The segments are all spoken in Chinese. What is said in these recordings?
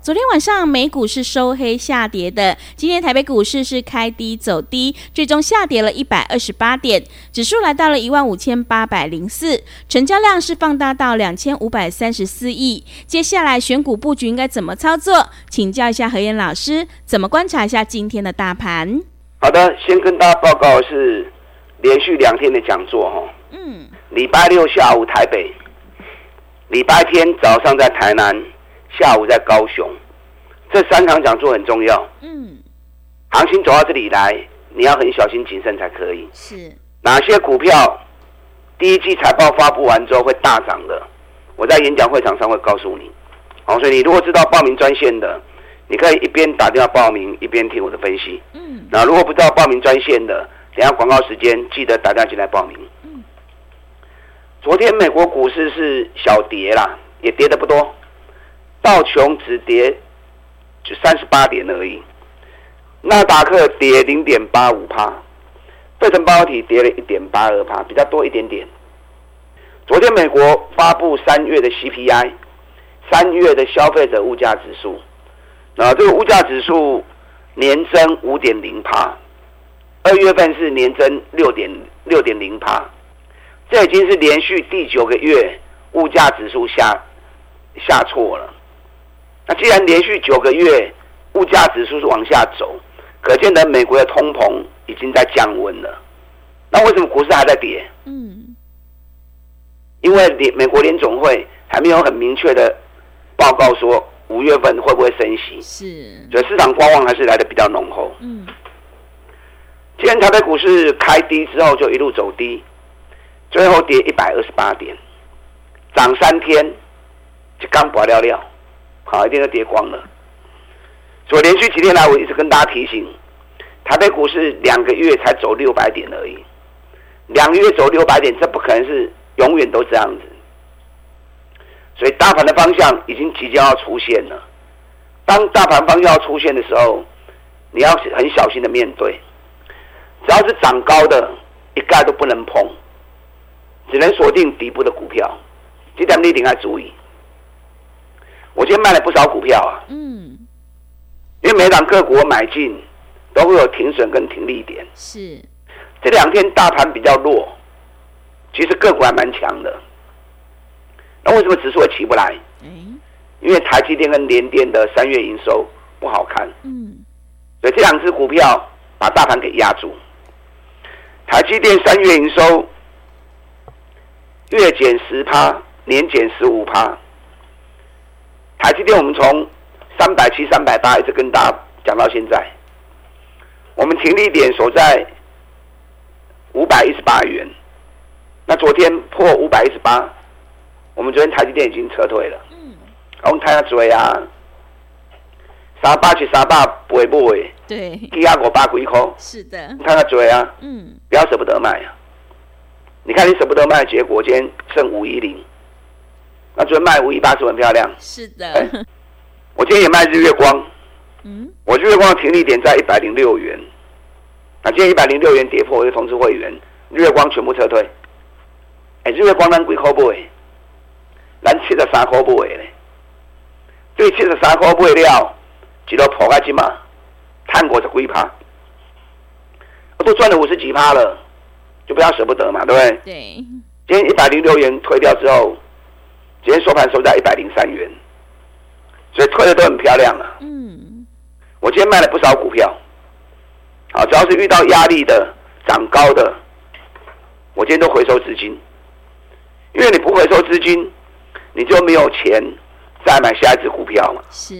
昨天晚上美股是收黑下跌的，今天台北股市是开低走低，最终下跌了一百二十八点，指数来到了一万五千八百零四，成交量是放大到两千五百三十四亿。接下来选股布局应该怎么操作？请教一下何燕老师，怎么观察一下今天的大盘？好的，先跟大家报告是连续两天的讲座哈，嗯，礼拜六下午台北，礼拜天早上在台南。下午在高雄，这三场讲座很重要。嗯，行情走到这里来，你要很小心谨慎才可以。是哪些股票第一季财报发布完之后会大涨的？我在演讲会场上会告诉你。好，所以你如果知道报名专线的，你可以一边打电话报名，一边听我的分析。嗯，那如果不知道报名专线的，等下广告时间记得打电话进来报名。嗯，昨天美国股市是小跌啦，也跌的不多。道琼只跌就三十八点而已，纳达克跌零点八五帕，费城半导体跌了一点八二帕，比较多一点点。昨天美国发布三月的 CPI，三月的消费者物价指数，啊，这个物价指数年增五点零趴，二月份是年增六点六点零趴，这已经是连续第九个月物价指数下下挫了。那既然连续九个月物价指数是往下走，可见得美国的通膨已经在降温了。那为什么股市还在跌？嗯，因为联美国联总会还没有很明确的报告说五月份会不会升息，是，所以市场观望还是来的比较浓厚。嗯，今天台北股市开低之后就一路走低，最后跌一百二十八点，涨三天就刚拔了了。好，一定都跌光了。所以连续几天来，我一直跟大家提醒，台北股市两个月才走六百点而已，两个月走六百点，这不可能是永远都这样子。所以大盘的方向已经即将要出现了。当大盘方向要出现的时候，你要很小心的面对。只要是涨高的，一概都不能碰，只能锁定底部的股票。这点你一定要注意。我今天卖了不少股票啊，嗯，因为每档个股我买进都会有停损跟停利点。是，这两天大盘比较弱，其实个股还蛮强的。那为什么指数会起不来？嗯，因为台积电跟联电的三月营收不好看。嗯，所以这两只股票把大盘给压住。台积电三月营收月减十趴，年减十五趴。台积电，我们从三百七、三百八一直跟大家讲到现在，我们停利点所在五百一十八元。那昨天破五百一十八，我们昨天台积电已经撤退了。嗯，我们看下追啊，三八七、三八不会不会。对，低压股八股一空。是的，你看下追啊。嗯，不要舍不得卖啊。你看你舍不得卖的结果，今天剩五一零。那昨天卖五一八是很漂亮，是的、欸。我今天也卖日月光，嗯，我日月光的停利点在一百零六元。那今天一百零六元跌破，我就通知会员，日月光全部撤退。哎、欸，日月光咱几块买？咱七十三块买嘞。对，七十三块买了，一路破开去嘛，探过十几趴，我都赚了五十几趴了，就不要舍不得嘛，对不对？对。今天一百零六元推掉之后。今天收盘收在一百零三元，所以退的都很漂亮啊。嗯，我今天卖了不少股票，啊，只要是遇到压力的、涨高的，我今天都回收资金。因为你不回收资金，你就没有钱再买下一只股票嘛。是，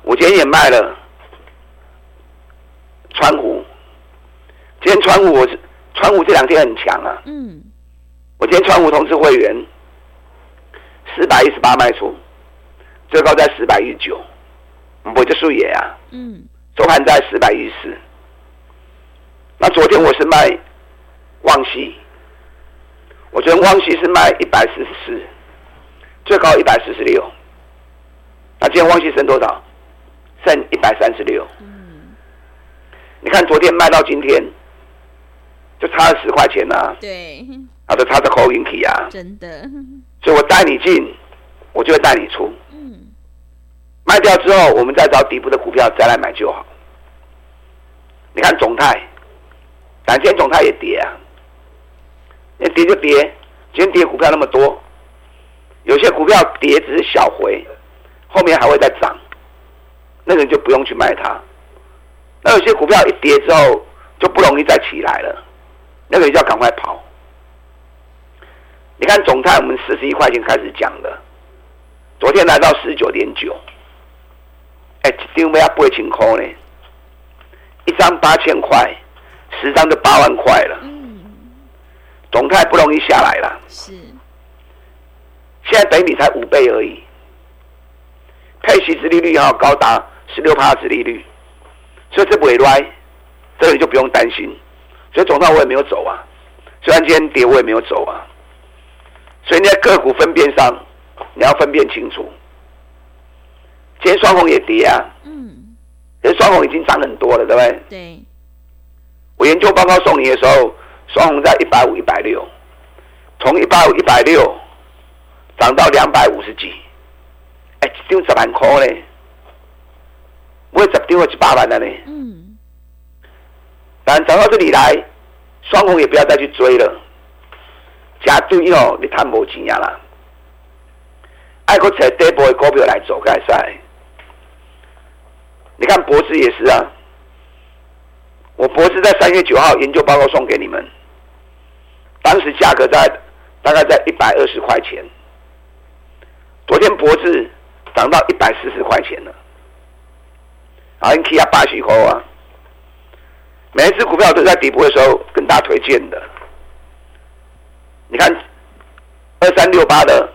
我今天也卖了川股，今天川股，我是川股这两天很强啊。嗯。我今天川股通知会员，四百一十八卖出，最高在四百一十九，我就输也啊。嗯。收盘在四百一十四。那昨天我是卖旺西，我觉得旺西是卖一百四十四，最高一百四十六。那今天旺西剩多少？剩一百三十六。嗯。你看昨天卖到今天，就差了十块钱呐、啊。对。啊，就差这口运气啊。真的。所以我带你进，我就会带你出。嗯。卖掉之后，我们再找底部的股票再来买就好。你看总泰。两天总泰也跌啊，那跌就跌，今天跌股票那么多，有些股票跌只是小回，后面还会再涨，那个人就不用去卖它。那有些股票一跌之后就不容易再起来了，那个人就要赶快跑。你看总泰，我们四十一块钱开始讲的，昨天来到十九点九，哎，一张要八千块呢，一张八千块。十张就八万块了，嗯，总泰不容易下来了，是，现在等你才五倍而已，配息殖利率要高达十六趴殖利率，所以这不会歪，这里就不用担心，所以总泰我也没有走啊，虽然今天跌我也没有走啊，所以你在个股分辨上你要分辨清楚，今天双红也跌啊，嗯，可是双红已经涨很多了，对不对？对。我研究报告送你的时候，双红在一百五、一百六，从一百五、一百六涨到两百五十几，哎，一张十万块呢，我十张是八万了呢。嗯。但涨到这里来，双红也不要再去追了，加对哦，你谈不起呀啦。爱国才底部的股票来走，该赛。你看博智也是啊。我博士在三月九号研究报告送给你们，当时价格在大概在一百二十块钱，昨天博士涨到一百四十块钱了，啊，你可以八十块啊，每一只股票都在底部的时候跟大家推荐的，你看二三六八的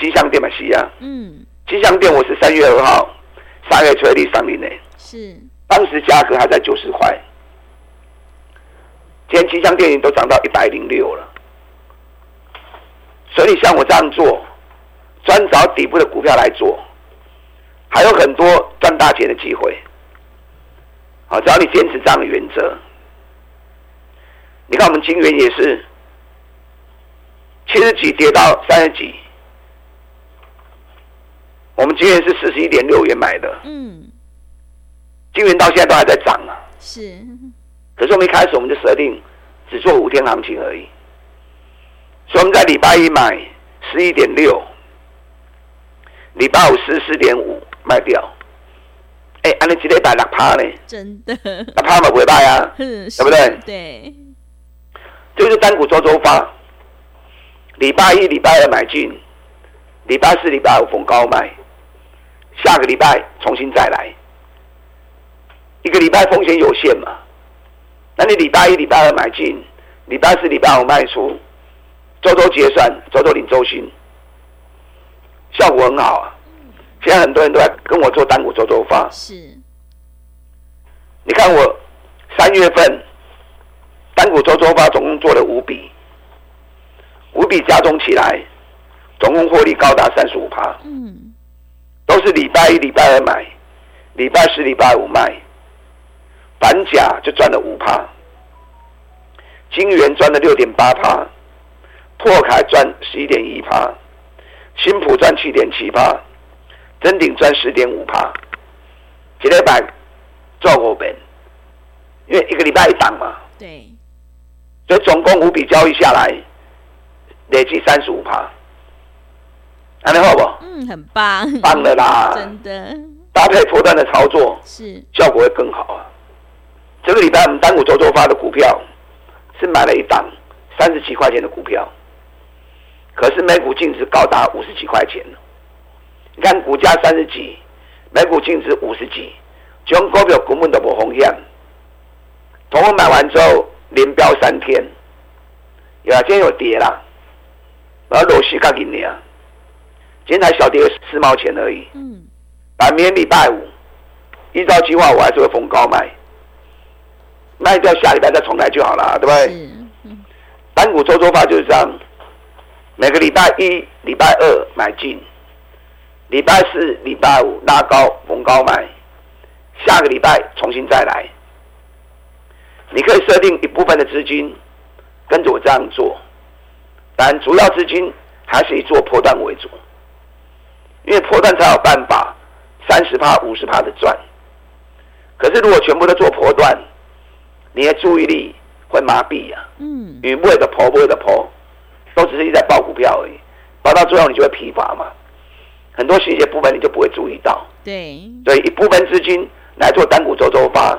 吉祥店嘛是啊，嗯，吉祥店我是三月二号三月催力上面的，是，当时价格还在九十块。今天吉祥电影都涨到一百零六了，所以像我这样做，专找底部的股票来做，还有很多赚大钱的机会。好，只要你坚持这样的原则，你看我们金元也是七十几跌到三十几，我们金元是四十一点六元买的，嗯，金元到现在都还在涨啊，是。可是我们一开始我们就设定只做五天行情而已，所以我们在礼拜一买十一点六，礼拜五十四点五卖掉。哎，按你几礼拜六趴呢？真的，六趴嘛不会卖啊，对不对？对，这就是单股周周发。礼拜一、礼拜二买进，礼拜四、礼拜五逢高卖，下个礼拜重新再来，一个礼拜风险有限嘛。那你礼拜一、礼拜二买进，礼拜四、礼拜五卖出，周周结算，周周领周薪，效果很好啊！现在很多人都在跟我做单股周周发。是，你看我三月份单股周周发总共做了五笔，五笔加总起来，总共获利高达三十五趴。嗯，都是礼拜一、礼拜二买，礼拜四、礼拜五卖。反甲就赚了五趴，金元赚了六点八趴，破凯赚十一点一趴，新普赚七点七趴，真鼎赚十点五趴，一礼拜做五遍，因为一个礼拜一档嘛。对。所以总共五笔交易下来，累计三十五趴，还能好不？嗯，很棒。棒的啦。真的。搭配波段的操作，是效果会更好啊。这个礼拜我们单股周周发的股票是买了一档三十几块钱的股票，可是每股净值高达五十几块钱。你看股价三十几，每股净值五十几，这种股票根本都不风险。同我买完之后，连飙三天，有啊，今天有跌啦，然后螺西刚给你啊，今天才小跌四毛钱而已。嗯，明天礼拜五，依照计划我还是会逢高卖，卖掉下礼拜再重来就好了，对不对？嗯，单股周周发就是这样，每个礼拜一、礼拜二买进，礼拜四、礼拜五拉高逢高卖，下个礼拜重新再来。你可以设定一部分的资金跟着我这样做，但主要资金还是以做破断为主，因为破断才有办法三十趴、五十趴的赚。可是如果全部都做破断，你的注意力会麻痹呀。嗯。你为不会的破，不会的破，都只是一直在报股票而已，报到最后你就会疲乏嘛。很多细节部分你就不会注意到。对。所以一部分资金来做单股周周发，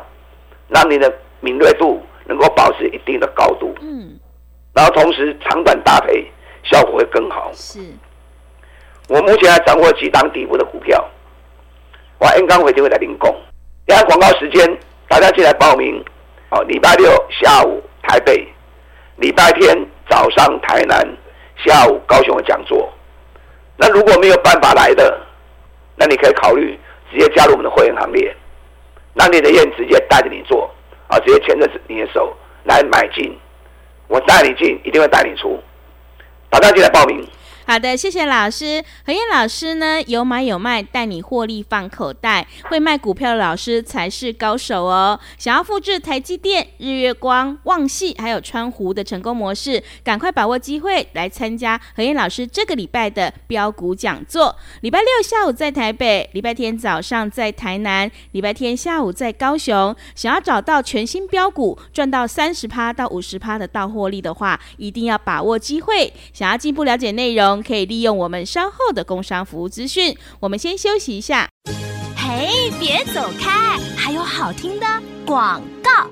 让你的。敏锐度能够保持一定的高度，嗯，然后同时长短搭配效果会更好。是，我目前还掌握几档底部的股票，我 N 刚回就会来领供。现在广告时间，大家进来报名。好，礼拜六下午台北，礼拜天早上台南，下午高雄的讲座。那如果没有办法来的，那你可以考虑直接加入我们的会员行列，让你的燕直接带着你做。啊！直接牵着你的手来买进，我带你进，一定会带你出。大家进来报名。好的，谢谢老师。何燕老师呢，有买有卖，带你获利放口袋。会卖股票的老师才是高手哦。想要复制台积电、日月光、旺矽还有川湖的成功模式，赶快把握机会来参加何燕老师这个礼拜的标股讲座。礼拜六下午在台北，礼拜天早上在台南，礼拜天下午在高雄。想要找到全新标股，赚到三十趴到五十趴的到获利的话，一定要把握机会。想要进一步了解内容，可以利用我们稍后的工商服务资讯。我们先休息一下。嘿，别走开，还有好听的广告。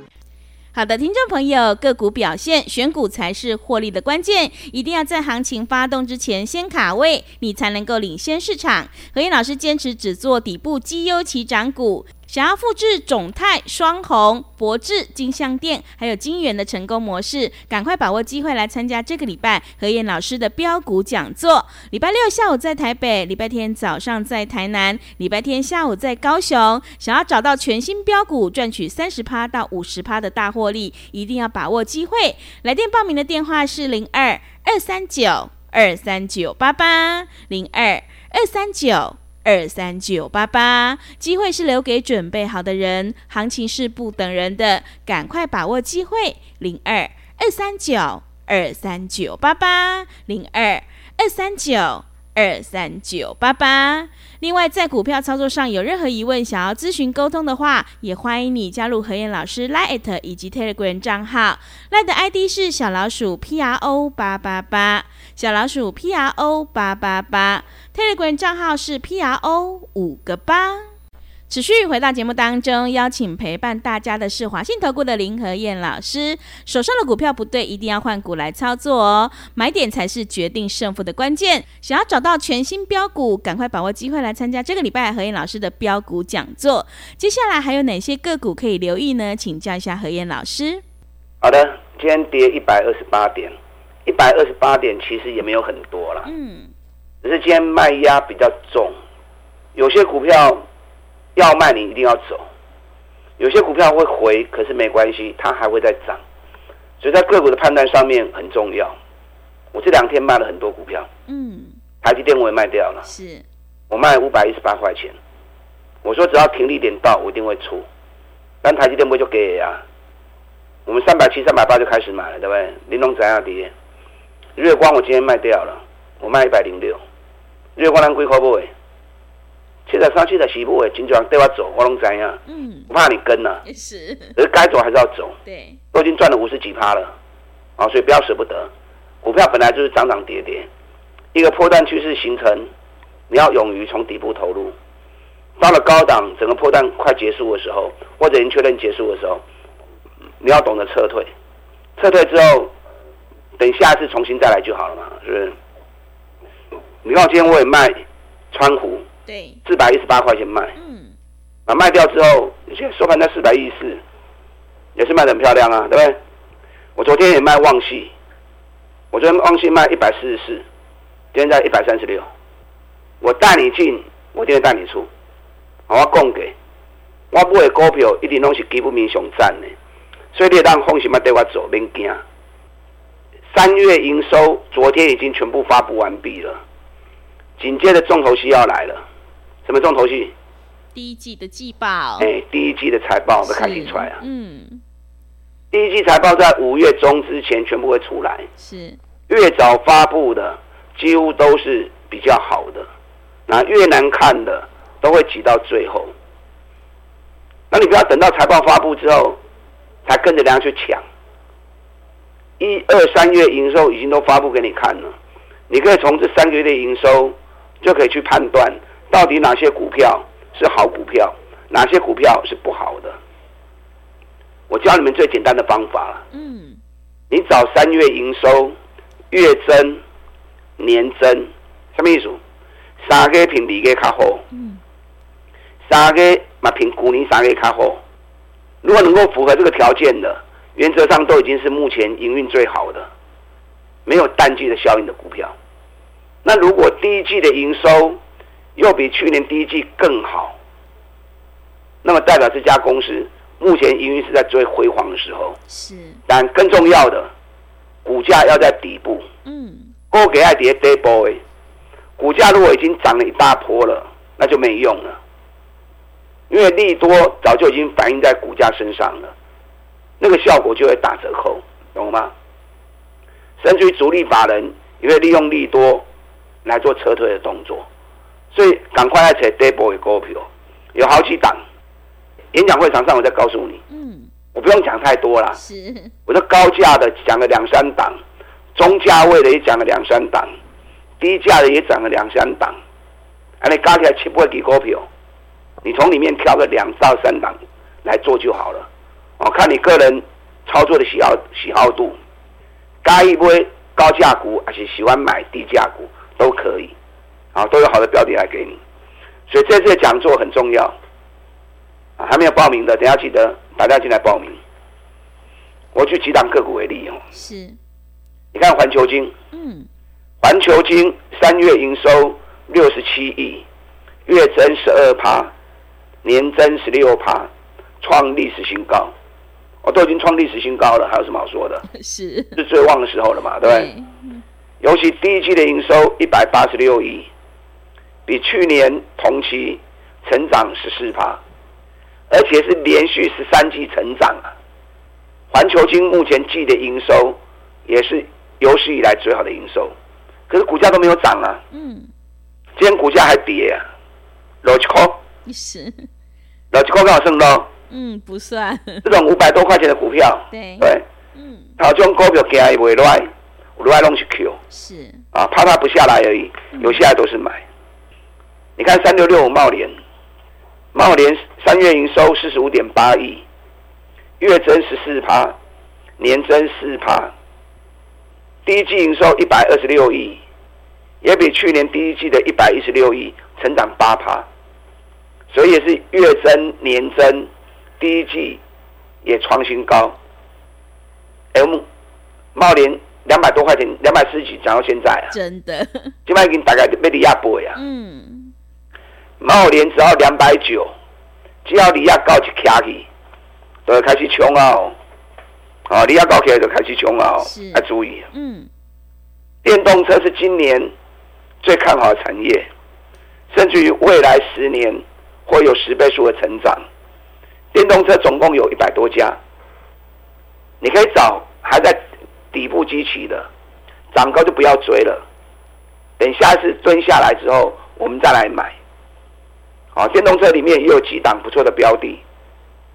好的，听众朋友，个股表现，选股才是获利的关键，一定要在行情发动之前先卡位，你才能够领先市场。何燕老师坚持只做底部绩优起涨股。想要复制种泰、双鸿、博智、金像电还有金源的成功模式，赶快把握机会来参加这个礼拜何燕老师的标股讲座。礼拜六下午在台北，礼拜天早上在台南，礼拜天下午在高雄。想要找到全新标股，赚取三十趴到五十趴的大获利，一定要把握机会。来电报名的电话是零二二三九二三九八八零二二三九。二三九八八，机会是留给准备好的人，行情是不等人的，赶快把握机会。零二二三九二三九八八，零二二三九二三九八八。另外，在股票操作上有任何疑问，想要咨询沟通的话，也欢迎你加入何燕老师 Line 以及 Telegram 账号。Line 的 ID 是小老鼠 P R O 八八八。小老鼠 P R O 八八八，Telegram 账号是 P R O 五个八。持续回到节目当中，邀请陪伴大家的是华信投顾的林和燕老师。手上的股票不对，一定要换股来操作哦。买点才是决定胜负的关键。想要找到全新标股，赶快把握机会来参加这个礼拜何燕老师的标股讲座。接下来还有哪些个股可以留意呢？请教一下何燕老师。好的，今天跌一百二十八点。一百二十八点其实也没有很多了，嗯，只是今天卖压比较重，有些股票要卖你一定要走，有些股票会回，可是没关系，它还会再涨，所以在个股的判断上面很重要。我这两天卖了很多股票，嗯，台积电我也卖掉了，是，我卖五百一十八块钱，我说只要停利点到，我一定会出，但台积电不会就给啊，我们三百七、三百八就开始买了，对不对？玲珑怎样跌？月光我今天卖掉了，我卖一百零六。月光咱几块买？七十三、七十四买，经常带我走，我拢知影。嗯，不怕你跟啊。是。可是该走还是要走。对。都已经赚了五十几趴了，啊，所以不要舍不得。股票本来就是涨涨跌跌，一个波段趋势形成，你要勇于从底部投入。到了高档，整个波段快结束的时候，或者已经确认结束的时候，你要懂得撤退。撤退之后。等下次重新再来就好了嘛，是不是？你看我今天我也卖川湖，对，四百一十八块钱卖，嗯，啊卖掉之后，你现在收盘在四百一十四，也是卖得很漂亮啊，对不对？我昨天也卖旺系，我昨天旺系卖一百四十四，今天在一百三十六。我带你进，我今天带你出。我供给，我不会股票一定拢是基本面上赞的，所以你当放心嘛，对我走，免惊。三月营收昨天已经全部发布完毕了，紧接着重头戏要来了。什么重头戏？第一季的季报。哎、欸，第一季的财报都开始出来啊。嗯。第一季财报在五月中之前全部会出来，是越早发布的几乎都是比较好的，那越难看的都会挤到最后。那你不要等到财报发布之后才跟着人家去抢，一二三月营收已经都发布给你看了，你可以从这三个月的营收就可以去判断到底哪些股票是好股票，哪些股票是不好的。我教你们最简单的方法了。嗯，你找三月营收、月增、年增，什么意思？三个评比给卡好。嗯，三个嘛评股年三个卡好。如果能够符合这个条件的，原则上都已经是目前营运最好的，没有淡季的效应的股票。那如果第一季的营收又比去年第一季更好，那么代表这家公司。目前营运是在最辉煌的时候，是，但更重要的，股价要在底部。嗯，高给爱跌跌波诶，股价如果已经涨了一大波了，那就没用了，因为利多早就已经反映在股价身上了，那个效果就会打折扣，懂吗？甚至于主力法人也会利用利多来做撤退的动作，所以赶快来踩跌波的股票，有好几档。演讲会场上，我再告诉你，嗯，我不用讲太多了。是，我这高价的讲了两三档，中价位的也讲了两三档，低价的也讲了两三档，啊，你加起来七八支股票，你从里面挑个两到三档来做就好了。我看你个人操作的喜好喜好度，该一波高价股，还是喜欢买低价股都可以，啊，都有好的标的来给你。所以这次的讲座很重要。还没有报名的，等下记得大家进来报名。我举几档个股为例哦。是，你看环球金，嗯，环球金三月营收六十七亿，月增十二趴，年增十六趴，创历史新高。我都已经创历史新高了，还有什么好说的？是，是最旺的时候了嘛，对不对？尤其第一季的营收一百八十六亿，比去年同期成长十四趴。而且是连续十三季成长啊！环球金目前季的营收也是有史以来最好的营收，可是股价都没有涨啊。嗯，今天股价还跌啊，六七块。是，六七块刚好剩咯。嗯，不算。这种五百多块钱的股票，对对，嗯，好，这种股票给它未来，未来弄去 Q。是啊，怕它不下来而已，有下来都是买。你看三六六五茂联。茂联三月营收四十五点八亿，月增十四趴，年增四趴。第一季营收一百二十六亿，也比去年第一季的一百一十六亿成长八趴，所以也是月增年增，第一季也创新高。M 茂联两百多块钱，两百四十几涨到现在啊！真的，今麦已经大概被你压波呀。嗯。茂联只要两百九，只要离亚高就卡起，都会开始冲啊！哦，离亚高起来就开始冲啊！要注意。嗯，电动车是今年最看好的产业，甚至于未来十年会有十倍数的成长。电动车总共有一百多家，你可以找还在底部基期的，涨高就不要追了。等下次蹲下来之后，我们再来买。好，电动车里面也有几档不错的标的，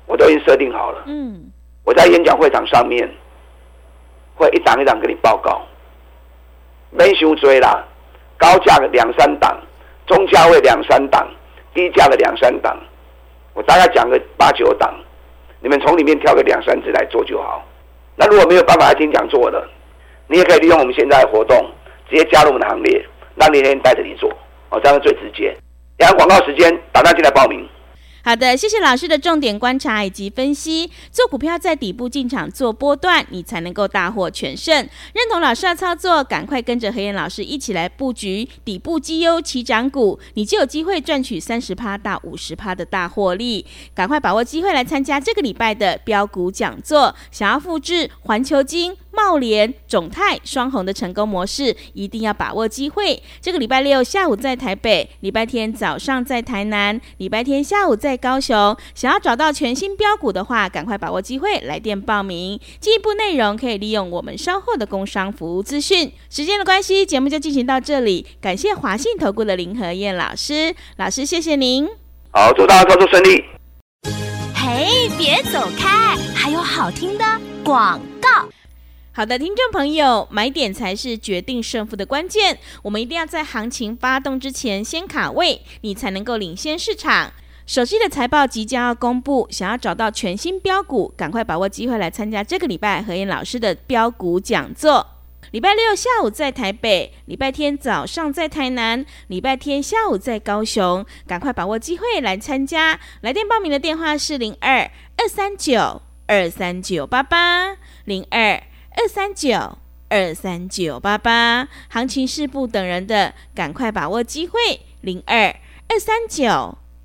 我都已经设定好了。嗯，我在演讲会场上面会一档一档给你报告，没修追啦，高价的两三档，中价位两三档，低价的两三档，我大概讲个八九档，你们从里面挑个两三只来做就好。那如果没有办法来听讲座的，你也可以利用我们现在的活动，直接加入我们的行列，让那天带着你做，哦，这样最直接。然后广告时间，打算进来报名。好的，谢谢老师的重点观察以及分析。做股票在底部进场做波段，你才能够大获全胜。认同老师的操作，赶快跟着和彦老师一起来布局底部绩优起涨股，你就有机会赚取三十趴到五十趴的大获利。赶快把握机会来参加这个礼拜的标股讲座。想要复制环球金、茂联、种泰双红的成功模式，一定要把握机会。这个礼拜六下午在台北，礼拜天早上在台南，礼拜天下午在高雄。想要找到全新标股的话，赶快把握机会来电报名。进一步内容可以利用我们稍后的工商服务资讯。时间的关系，节目就进行到这里。感谢华信投顾的林和燕老师，老师谢谢您。好，祝大家操作顺利。嘿，别走开，还有好听的广告。好的，听众朋友，买点才是决定胜负的关键。我们一定要在行情发动之前先卡位，你才能够领先市场。首季的财报即将要公布，想要找到全新标股，赶快把握机会来参加这个礼拜何燕老师的标股讲座。礼拜六下午在台北，礼拜天早上在台南，礼拜天下午在高雄，赶快把握机会来参加。来电报名的电话是零二二三九二三九八八零二。二三九二三九八八，行情是不等人的，赶快把握机会。零二二三九